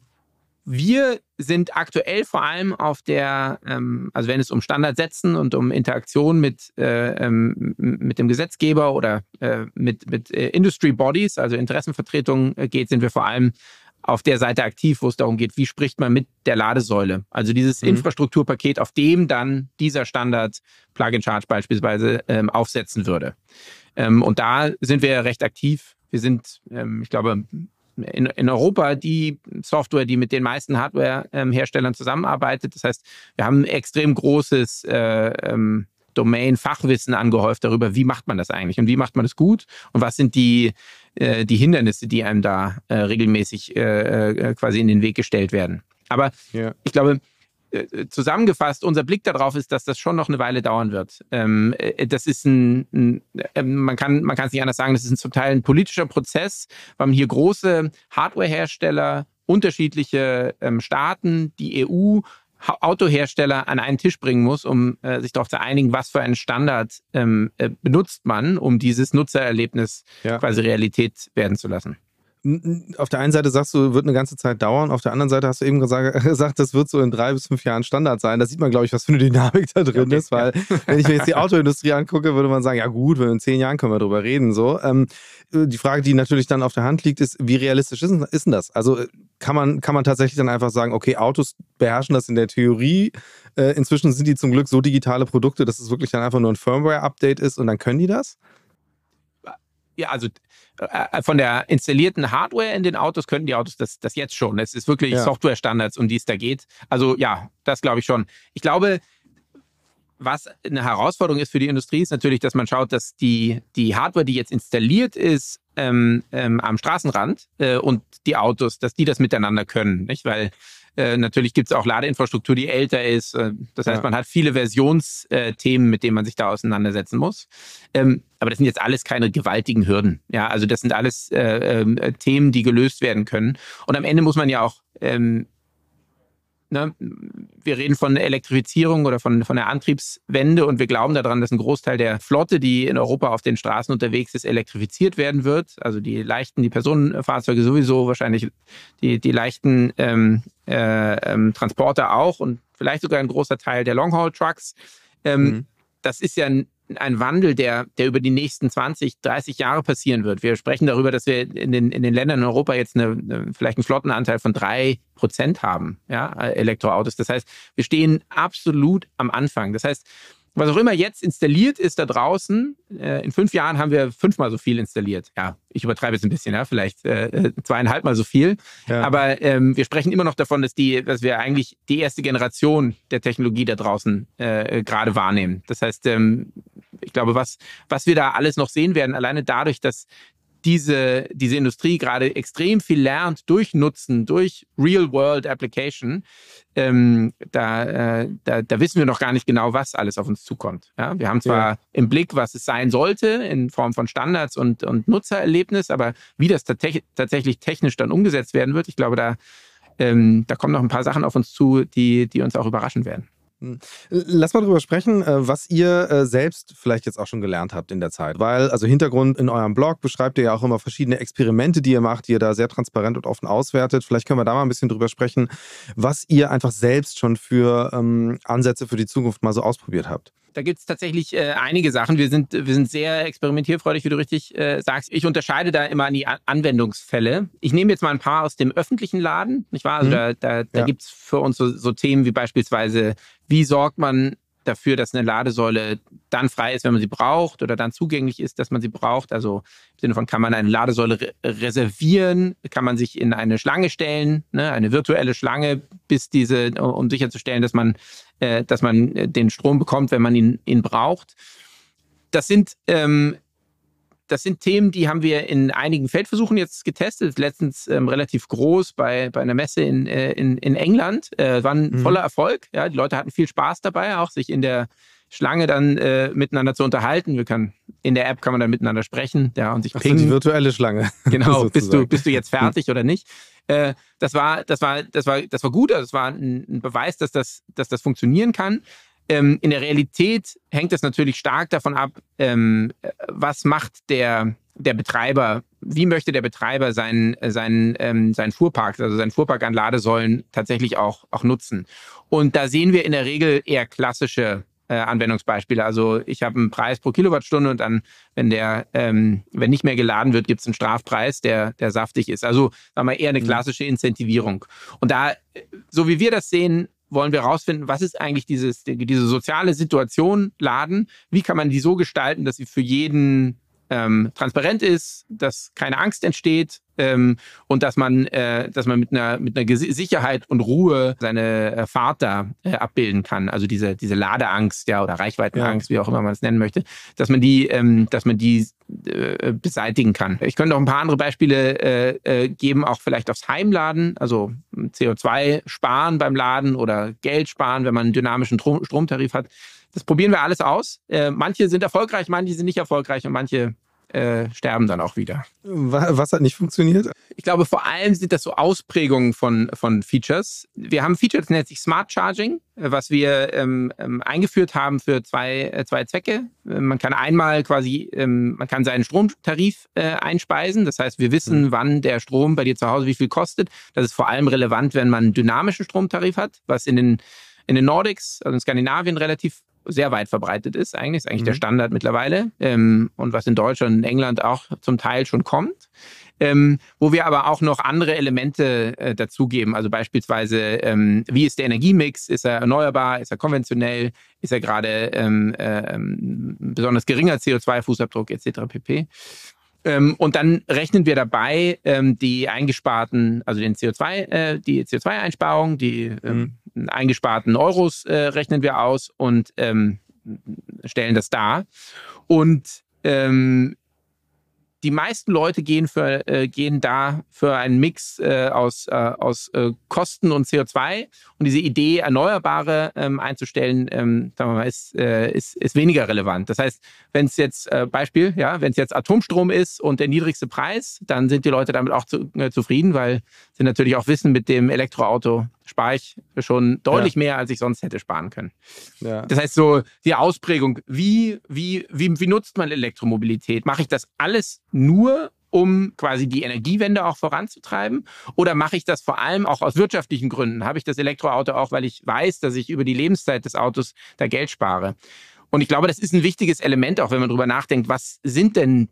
wir sind aktuell vor allem auf der, ähm, also wenn es um Standard setzen und um Interaktion mit, äh, ähm, mit dem Gesetzgeber oder äh, mit, mit äh, Industry Bodies, also Interessenvertretungen äh, geht, sind wir vor allem auf der Seite aktiv, wo es darum geht, wie spricht man mit der Ladesäule. Also dieses mhm. Infrastrukturpaket, auf dem dann dieser Standard Plug-in-Charge beispielsweise ähm, aufsetzen würde. Ähm, und da sind wir recht aktiv. Wir sind, ähm, ich glaube, in, in Europa die Software, die mit den meisten Hardware-Herstellern zusammenarbeitet. Das heißt, wir haben ein extrem großes äh, ähm, Domain-Fachwissen angehäuft darüber, wie macht man das eigentlich und wie macht man das gut und was sind die, äh, die Hindernisse, die einem da äh, regelmäßig äh, äh quasi in den Weg gestellt werden. Aber ja. ich glaube, zusammengefasst, unser Blick darauf ist, dass das schon noch eine Weile dauern wird. Ähm, äh, das ist ein, ein äh, man kann man kann es nicht anders sagen, das ist ein, zum Teil ein politischer Prozess, weil man hier große Hardwarehersteller, unterschiedliche ähm, Staaten, die EU, Autohersteller an einen Tisch bringen muss, um äh, sich darauf zu einigen, was für einen Standard ähm, äh, benutzt man, um dieses Nutzererlebnis ja. quasi Realität werden zu lassen auf der einen Seite sagst du, wird eine ganze Zeit dauern, auf der anderen Seite hast du eben gesagt, das wird so in drei bis fünf Jahren Standard sein. Da sieht man, glaube ich, was für eine Dynamik da drin okay, ist, weil ja. wenn ich mir jetzt die Autoindustrie angucke, würde man sagen, ja gut, in zehn Jahren können wir darüber reden. So, ähm, die Frage, die natürlich dann auf der Hand liegt, ist, wie realistisch ist, ist denn das? Also kann man, kann man tatsächlich dann einfach sagen, okay, Autos beherrschen das in der Theorie. Äh, inzwischen sind die zum Glück so digitale Produkte, dass es wirklich dann einfach nur ein Firmware-Update ist und dann können die das? Ja, also äh, von der installierten Hardware in den Autos können die Autos das, das jetzt schon. Es ist wirklich ja. Software-Standards, um die es da geht. Also ja, das glaube ich schon. Ich glaube, was eine Herausforderung ist für die Industrie, ist natürlich, dass man schaut, dass die, die Hardware, die jetzt installiert ist ähm, ähm, am Straßenrand äh, und die Autos, dass die das miteinander können. Nicht? Weil äh, natürlich gibt es auch Ladeinfrastruktur, die älter ist. Äh, das heißt, ja. man hat viele Versionsthemen, mit denen man sich da auseinandersetzen muss. Ähm, aber das sind jetzt alles keine gewaltigen Hürden. Ja, also das sind alles äh, äh, Themen, die gelöst werden können. Und am Ende muss man ja auch ähm, Ne, wir reden von Elektrifizierung oder von, von der Antriebswende und wir glauben daran, dass ein Großteil der Flotte, die in Europa auf den Straßen unterwegs ist, elektrifiziert werden wird. Also die leichten, die Personenfahrzeuge sowieso, wahrscheinlich die, die leichten ähm, äh, ähm, Transporter auch und vielleicht sogar ein großer Teil der Long-Haul-Trucks. Ähm, mhm. Das ist ja ein ein Wandel, der, der über die nächsten 20, 30 Jahre passieren wird. Wir sprechen darüber, dass wir in den, in den Ländern in Europa jetzt eine, vielleicht einen Flottenanteil von drei Prozent haben, ja, Elektroautos. Das heißt, wir stehen absolut am Anfang. Das heißt, was auch immer jetzt installiert ist da draußen, äh, in fünf Jahren haben wir fünfmal so viel installiert. Ja, ich übertreibe jetzt ein bisschen, ja, vielleicht äh, äh, zweieinhalb Mal so viel. Ja. Aber ähm, wir sprechen immer noch davon, dass die, dass wir eigentlich die erste Generation der Technologie da draußen äh, gerade wahrnehmen. Das heißt, ähm, ich glaube, was, was wir da alles noch sehen werden, alleine dadurch, dass diese, diese Industrie gerade extrem viel lernt durch Nutzen, durch Real-World-Application, ähm, da, äh, da, da wissen wir noch gar nicht genau, was alles auf uns zukommt. Ja? Wir haben zwar ja. im Blick, was es sein sollte in Form von Standards und, und Nutzererlebnis, aber wie das tatsächlich technisch dann umgesetzt werden wird, ich glaube, da, ähm, da kommen noch ein paar Sachen auf uns zu, die, die uns auch überraschen werden. Hm. Lass mal drüber sprechen, äh, was ihr äh, selbst vielleicht jetzt auch schon gelernt habt in der Zeit. Weil, also Hintergrund in eurem Blog beschreibt ihr ja auch immer verschiedene Experimente, die ihr macht, die ihr da sehr transparent und offen auswertet. Vielleicht können wir da mal ein bisschen drüber sprechen, was ihr einfach selbst schon für ähm, Ansätze für die Zukunft mal so ausprobiert habt. Da gibt es tatsächlich äh, einige Sachen. Wir sind, wir sind sehr experimentierfreudig, wie du richtig äh, sagst. Ich unterscheide da immer an die Anwendungsfälle. Ich nehme jetzt mal ein paar aus dem öffentlichen Laden, nicht wahr? Also mhm. da, da, da ja. gibt es für uns so, so Themen wie beispielsweise, wie sorgt man dafür, dass eine Ladesäule dann frei ist, wenn man sie braucht oder dann zugänglich ist, dass man sie braucht. Also im Sinne von, kann man eine Ladesäule re reservieren, kann man sich in eine Schlange stellen, ne, eine virtuelle Schlange, bis diese, um sicherzustellen, dass man, äh, dass man den Strom bekommt, wenn man ihn, ihn braucht. Das sind ähm, das sind Themen, die haben wir in einigen Feldversuchen jetzt getestet. Letztens ähm, relativ groß bei, bei einer Messe in, äh, in, in England. Äh, war ein mhm. voller Erfolg. Ja, die Leute hatten viel Spaß dabei, auch sich in der Schlange dann äh, miteinander zu unterhalten. Wir können, in der App kann man dann miteinander sprechen ja, und sich Ach pingen. So, die virtuelle Schlange. Genau, bist du, bist du jetzt fertig oder nicht? Äh, das, war, das, war, das, war, das war gut, also das war ein, ein Beweis, dass das, dass das funktionieren kann. Ähm, in der Realität hängt es natürlich stark davon ab, ähm, was macht der, der Betreiber, wie möchte der Betreiber seinen, seinen, ähm, seinen Fuhrpark, also seinen Fuhrpark an Ladesäulen tatsächlich auch, auch nutzen. Und da sehen wir in der Regel eher klassische äh, Anwendungsbeispiele. Also ich habe einen Preis pro Kilowattstunde und dann, wenn der, ähm, wenn nicht mehr geladen wird, gibt es einen Strafpreis, der, der saftig ist. Also sagen wir eher eine mhm. klassische Incentivierung. Und da, so wie wir das sehen, wollen wir herausfinden, was ist eigentlich dieses, diese soziale Situation Laden? Wie kann man die so gestalten, dass sie für jeden ähm, transparent ist, dass keine Angst entsteht ähm, und dass man, äh, dass man mit einer, mit einer Sicherheit und Ruhe seine äh, Fahrt da äh, abbilden kann. Also diese, diese Ladeangst, ja, oder Reichweitenangst, ja. wie auch immer man es nennen möchte, dass man die, ähm, dass man die äh, beseitigen kann. Ich könnte auch ein paar andere Beispiele äh, äh, geben, auch vielleicht aufs Heimladen, also CO2 sparen beim Laden oder Geld sparen, wenn man einen dynamischen Strom Stromtarif hat. Das probieren wir alles aus. Äh, manche sind erfolgreich, manche sind nicht erfolgreich und manche äh, sterben dann auch wieder. Was hat nicht funktioniert? Ich glaube, vor allem sind das so Ausprägungen von, von Features. Wir haben ein Feature, das nennt sich Smart Charging, was wir ähm, ähm, eingeführt haben für zwei, äh, zwei Zwecke. Man kann einmal quasi, ähm, man kann seinen Stromtarif äh, einspeisen. Das heißt, wir wissen, mhm. wann der Strom bei dir zu Hause wie viel kostet. Das ist vor allem relevant, wenn man einen dynamischen Stromtarif hat, was in den in den Nordics, also in Skandinavien, relativ sehr weit verbreitet ist. Eigentlich ist eigentlich mhm. der Standard mittlerweile ähm, und was in Deutschland und England auch zum Teil schon kommt. Ähm, wo wir aber auch noch andere Elemente äh, dazugeben. Also beispielsweise, ähm, wie ist der Energiemix? Ist er erneuerbar? Ist er konventionell? Ist er gerade ähm, äh, besonders geringer CO2-Fußabdruck etc. pp. Ähm, und dann rechnen wir dabei ähm, die eingesparten, also den CO2, äh, die CO2-Einsparung, die ähm, mhm. eingesparten Euros äh, rechnen wir aus und ähm, stellen das dar. Und ähm, die meisten Leute gehen, für, äh, gehen da für einen Mix äh, aus, äh, aus äh, Kosten und CO2. Und diese Idee, Erneuerbare ähm, einzustellen, ähm, sagen wir mal, ist, äh, ist, ist weniger relevant. Das heißt, wenn es jetzt, äh, Beispiel, ja, wenn es jetzt Atomstrom ist und der niedrigste Preis, dann sind die Leute damit auch zu, zufrieden, weil sie natürlich auch wissen, mit dem Elektroauto spare ich schon deutlich ja. mehr, als ich sonst hätte sparen können. Ja. Das heißt, so die Ausprägung, wie, wie, wie, wie nutzt man Elektromobilität? Mache ich das alles nur, um quasi die Energiewende auch voranzutreiben? Oder mache ich das vor allem auch aus wirtschaftlichen Gründen? Habe ich das Elektroauto auch, weil ich weiß, dass ich über die Lebenszeit des Autos da Geld spare? Und ich glaube, das ist ein wichtiges Element, auch wenn man darüber nachdenkt, was sind denn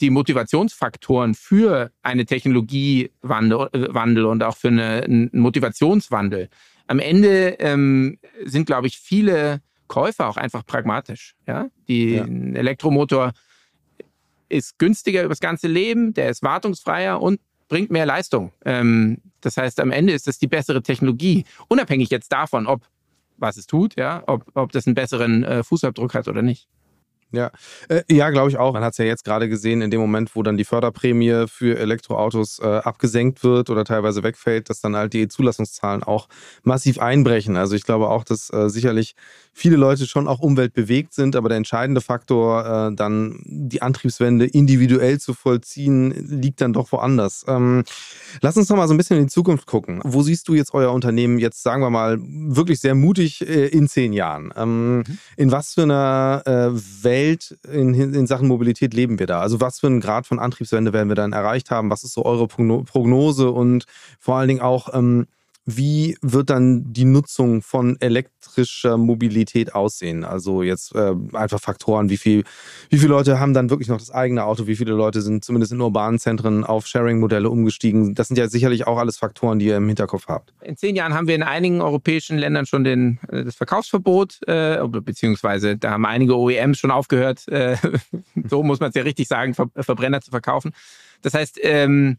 die Motivationsfaktoren für eine Technologiewandel äh, und auch für eine, einen Motivationswandel. Am Ende ähm, sind, glaube ich, viele Käufer auch einfach pragmatisch. Ja? Die, ja. Ein Elektromotor ist günstiger über das ganze Leben, der ist wartungsfreier und bringt mehr Leistung. Ähm, das heißt, am Ende ist das die bessere Technologie, unabhängig jetzt davon, ob was es tut, ja, ob, ob das einen besseren äh, Fußabdruck hat oder nicht. Ja, äh, ja, glaube ich auch. Man hat es ja jetzt gerade gesehen, in dem Moment, wo dann die Förderprämie für Elektroautos äh, abgesenkt wird oder teilweise wegfällt, dass dann halt die Zulassungszahlen auch massiv einbrechen. Also ich glaube auch, dass äh, sicherlich viele Leute schon auch umweltbewegt sind, aber der entscheidende Faktor, äh, dann die Antriebswende individuell zu vollziehen, liegt dann doch woanders. Ähm, lass uns noch mal so ein bisschen in die Zukunft gucken. Wo siehst du jetzt euer Unternehmen jetzt, sagen wir mal, wirklich sehr mutig äh, in zehn Jahren? Ähm, mhm. In was für einer äh, Welt in, in Sachen Mobilität leben wir da? Also was für einen Grad von Antriebswende werden wir dann erreicht haben? Was ist so eure Prognose und vor allen Dingen auch, ähm, wie wird dann die Nutzung von elektrischer Mobilität aussehen? Also jetzt äh, einfach Faktoren, wie viel, wie viele Leute haben dann wirklich noch das eigene Auto, wie viele Leute sind zumindest in urbanen Zentren auf Sharing-Modelle umgestiegen? Das sind ja sicherlich auch alles Faktoren, die ihr im Hinterkopf habt. In zehn Jahren haben wir in einigen europäischen Ländern schon den, äh, das Verkaufsverbot, äh, beziehungsweise da haben einige OEMs schon aufgehört, äh, so muss man es ja richtig sagen, Ver Verbrenner zu verkaufen. Das heißt, ähm,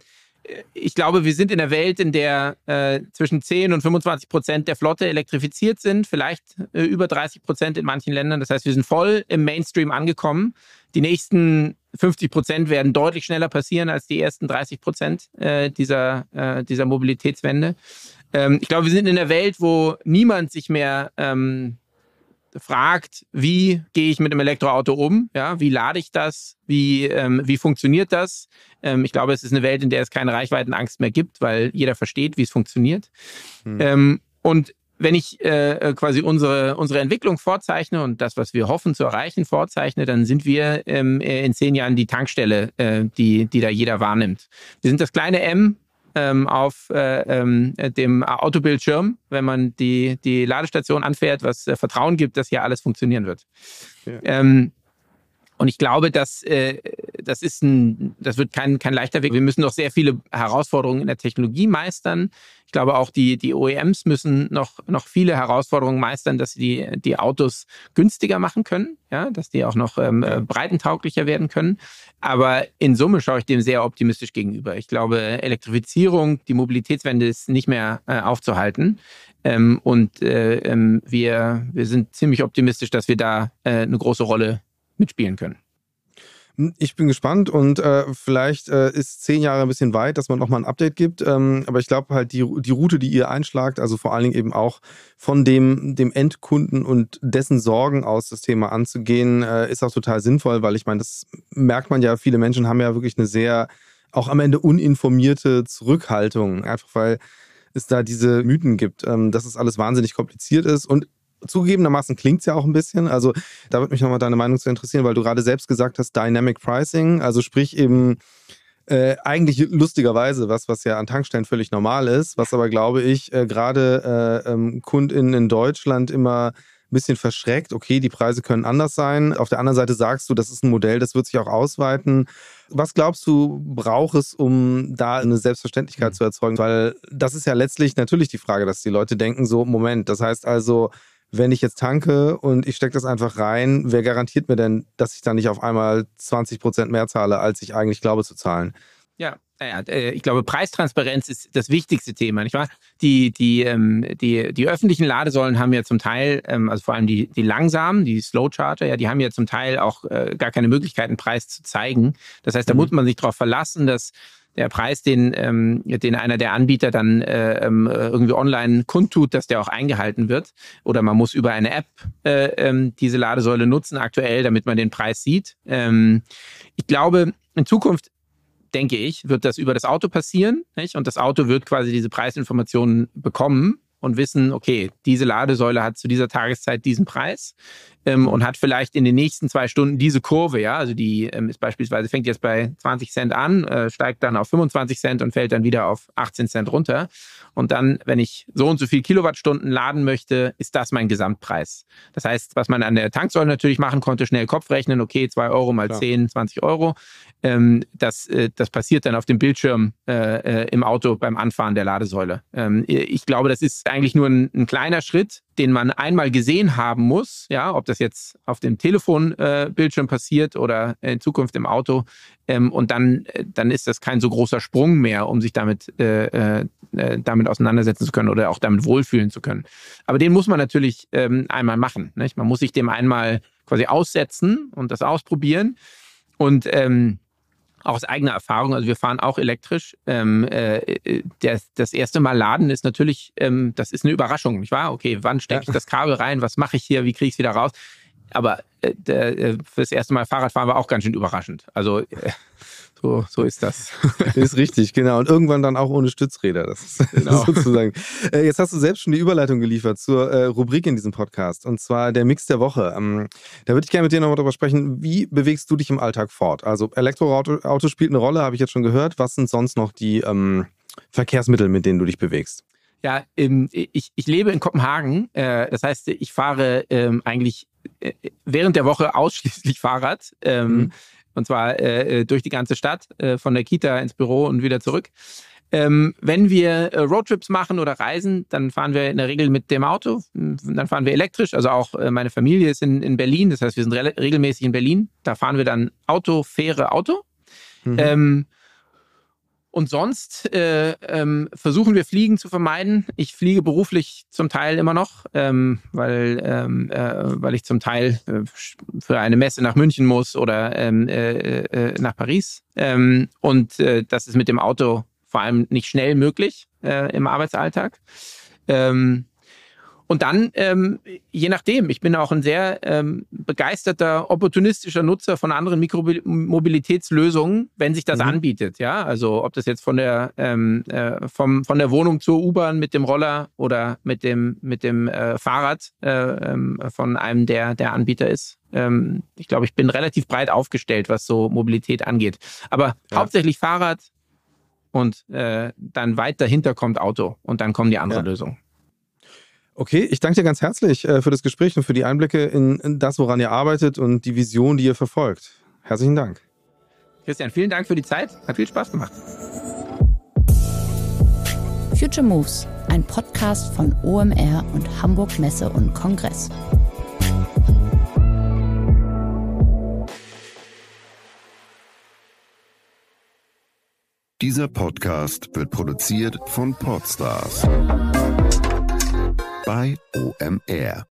ich glaube, wir sind in einer Welt, in der äh, zwischen 10 und 25 Prozent der Flotte elektrifiziert sind, vielleicht äh, über 30 Prozent in manchen Ländern. Das heißt, wir sind voll im Mainstream angekommen. Die nächsten 50 Prozent werden deutlich schneller passieren als die ersten 30 Prozent äh, dieser, äh, dieser Mobilitätswende. Ähm, ich glaube, wir sind in einer Welt, wo niemand sich mehr ähm, fragt, wie gehe ich mit dem Elektroauto um? Ja, wie lade ich das? Wie, ähm, wie funktioniert das? Ähm, ich glaube, es ist eine Welt, in der es keine Reichweitenangst mehr gibt, weil jeder versteht, wie es funktioniert. Mhm. Ähm, und wenn ich äh, quasi unsere, unsere Entwicklung vorzeichne und das, was wir hoffen zu erreichen, vorzeichne, dann sind wir ähm, in zehn Jahren die Tankstelle, äh, die, die da jeder wahrnimmt. Wir sind das kleine M ähm, auf äh, ähm, dem Autobildschirm, wenn man die, die Ladestation anfährt, was äh, Vertrauen gibt, dass hier alles funktionieren wird. Ja. Ähm, und ich glaube, dass äh, das ist ein, das wird kein, kein leichter Weg. Wir müssen noch sehr viele Herausforderungen in der Technologie meistern. Ich glaube auch die, die OEMs müssen noch, noch viele Herausforderungen meistern, dass sie die, die Autos günstiger machen können, ja, dass die auch noch ähm, äh, breitentauglicher werden können. Aber in Summe schaue ich dem sehr optimistisch gegenüber. Ich glaube, Elektrifizierung, die Mobilitätswende ist nicht mehr äh, aufzuhalten. Ähm, und äh, ähm, wir, wir sind ziemlich optimistisch, dass wir da äh, eine große Rolle mitspielen können. Hm, ich bin gespannt und äh, vielleicht äh, ist zehn Jahre ein bisschen weit, dass man nochmal ein Update gibt. Ähm, aber ich glaube halt, die, die Route, die ihr einschlagt, also vor allen Dingen eben auch von dem, dem Endkunden und dessen Sorgen aus das Thema anzugehen, äh, ist auch total sinnvoll, weil ich meine, das merkt man ja, viele Menschen haben ja wirklich eine sehr, auch am Ende uninformierte Zurückhaltung, einfach weil es da diese Mythen gibt, ähm, dass es alles wahnsinnig kompliziert ist. Und zugegebenermaßen klingt es ja auch ein bisschen. Also da würde mich nochmal deine Meinung zu interessieren, weil du gerade selbst gesagt hast, Dynamic Pricing, also sprich eben äh, eigentlich lustigerweise was, was ja an Tankstellen völlig normal ist, was aber, glaube ich, äh, gerade äh, ähm, KundInnen in Deutschland immer ein bisschen verschreckt. Okay, die Preise können anders sein. Auf der anderen Seite sagst du, das ist ein Modell, das wird sich auch ausweiten. Was glaubst du, braucht es, um da eine Selbstverständlichkeit mhm. zu erzeugen? Weil das ist ja letztlich natürlich die Frage, dass die Leute denken, so, Moment, das heißt also, wenn ich jetzt tanke und ich stecke das einfach rein, wer garantiert mir denn, dass ich dann nicht auf einmal 20 Prozent mehr zahle, als ich eigentlich glaube zu zahlen? Ja, naja, äh, ich glaube, Preistransparenz ist das wichtigste Thema, nicht wahr? Die, die, ähm, die, die öffentlichen Ladesäulen haben ja zum Teil, ähm, also vor allem die, die langsamen, die Slow Charger, ja, die haben ja zum Teil auch äh, gar keine Möglichkeit, einen Preis zu zeigen. Das heißt, da mhm. muss man sich darauf verlassen, dass der Preis, den, ähm, den einer der Anbieter dann äh, ähm, irgendwie online kundtut, dass der auch eingehalten wird. Oder man muss über eine App äh, ähm, diese Ladesäule nutzen aktuell, damit man den Preis sieht. Ähm, ich glaube, in Zukunft denke ich, wird das über das Auto passieren. Nicht? Und das Auto wird quasi diese Preisinformationen bekommen und wissen, okay, diese Ladesäule hat zu dieser Tageszeit diesen Preis ähm, und hat vielleicht in den nächsten zwei Stunden diese Kurve, ja, also die ähm, ist beispielsweise, fängt jetzt bei 20 Cent an, äh, steigt dann auf 25 Cent und fällt dann wieder auf 18 Cent runter. Und dann, wenn ich so und so viel Kilowattstunden laden möchte, ist das mein Gesamtpreis. Das heißt, was man an der Tanksäule natürlich machen konnte, schnell Kopf rechnen, okay, 2 Euro mal Klar. 10, 20 Euro. Ähm, das, äh, das passiert dann auf dem Bildschirm äh, äh, im Auto beim Anfahren der Ladesäule. Ähm, ich glaube, das ist eigentlich nur ein, ein kleiner Schritt, den man einmal gesehen haben muss, ja, ob das jetzt auf dem Telefonbildschirm äh, passiert oder in Zukunft im Auto, ähm, und dann, äh, dann ist das kein so großer Sprung mehr, um sich damit, äh, äh, äh, damit auseinandersetzen zu können oder auch damit wohlfühlen zu können. Aber den muss man natürlich ähm, einmal machen. Nicht? Man muss sich dem einmal quasi aussetzen und das ausprobieren. Und ähm, auch aus eigener Erfahrung, also wir fahren auch elektrisch. Ähm, äh, äh das, das erste Mal laden ist natürlich, ähm, das ist eine Überraschung, nicht wahr? Okay, wann stecke ich das Kabel rein? Was mache ich hier? Wie kriege ich es wieder raus? Aber äh, äh, fürs erste Mal Fahrradfahren war auch ganz schön überraschend. Also äh, so, so ist das. ist richtig, genau. Und irgendwann dann auch ohne Stützräder. Das ist genau. sozusagen. Äh, jetzt hast du selbst schon die Überleitung geliefert zur äh, Rubrik in diesem Podcast. Und zwar der Mix der Woche. Ähm, da würde ich gerne mit dir nochmal darüber sprechen. Wie bewegst du dich im Alltag fort? Also Elektroauto Auto spielt eine Rolle, habe ich jetzt schon gehört. Was sind sonst noch die ähm, Verkehrsmittel, mit denen du dich bewegst? Ja, ähm, ich, ich lebe in Kopenhagen. Äh, das heißt, ich fahre ähm, eigentlich äh, während der Woche ausschließlich Fahrrad. Ähm, mhm. Und zwar äh, äh, durch die ganze Stadt, äh, von der Kita ins Büro und wieder zurück. Ähm, wenn wir äh, Roadtrips machen oder reisen, dann fahren wir in der Regel mit dem Auto. Dann fahren wir elektrisch. Also auch äh, meine Familie ist in, in Berlin. Das heißt, wir sind re regelmäßig in Berlin. Da fahren wir dann Auto, Fähre, Auto. Mhm. Ähm, und sonst äh, ähm, versuchen wir Fliegen zu vermeiden. Ich fliege beruflich zum Teil immer noch, ähm, weil, ähm, äh, weil ich zum Teil äh, für eine Messe nach München muss oder ähm, äh, äh, nach Paris. Ähm, und äh, das ist mit dem Auto vor allem nicht schnell möglich im Arbeitsalltag. Ähm, und dann, ähm, je nachdem, ich bin auch ein sehr ähm, begeisterter, opportunistischer Nutzer von anderen Mikromobilitätslösungen, wenn sich das mhm. anbietet. Ja, also ob das jetzt von der ähm, äh, vom, von der Wohnung zur U-Bahn mit dem Roller oder mit dem mit dem äh, Fahrrad äh, ähm, von einem der der Anbieter ist. Ähm, ich glaube, ich bin relativ breit aufgestellt, was so Mobilität angeht. Aber ja. hauptsächlich Fahrrad und äh, dann weit dahinter kommt Auto und dann kommen die anderen ja. Lösungen. Okay, ich danke dir ganz herzlich äh, für das Gespräch und für die Einblicke in das, woran ihr arbeitet und die Vision, die ihr verfolgt. Herzlichen Dank. Christian, vielen Dank für die Zeit. Hat viel Spaß gemacht. Future Moves, ein Podcast von OMR und Hamburg Messe und Kongress. Dieser Podcast wird produziert von Podstars bei OMR.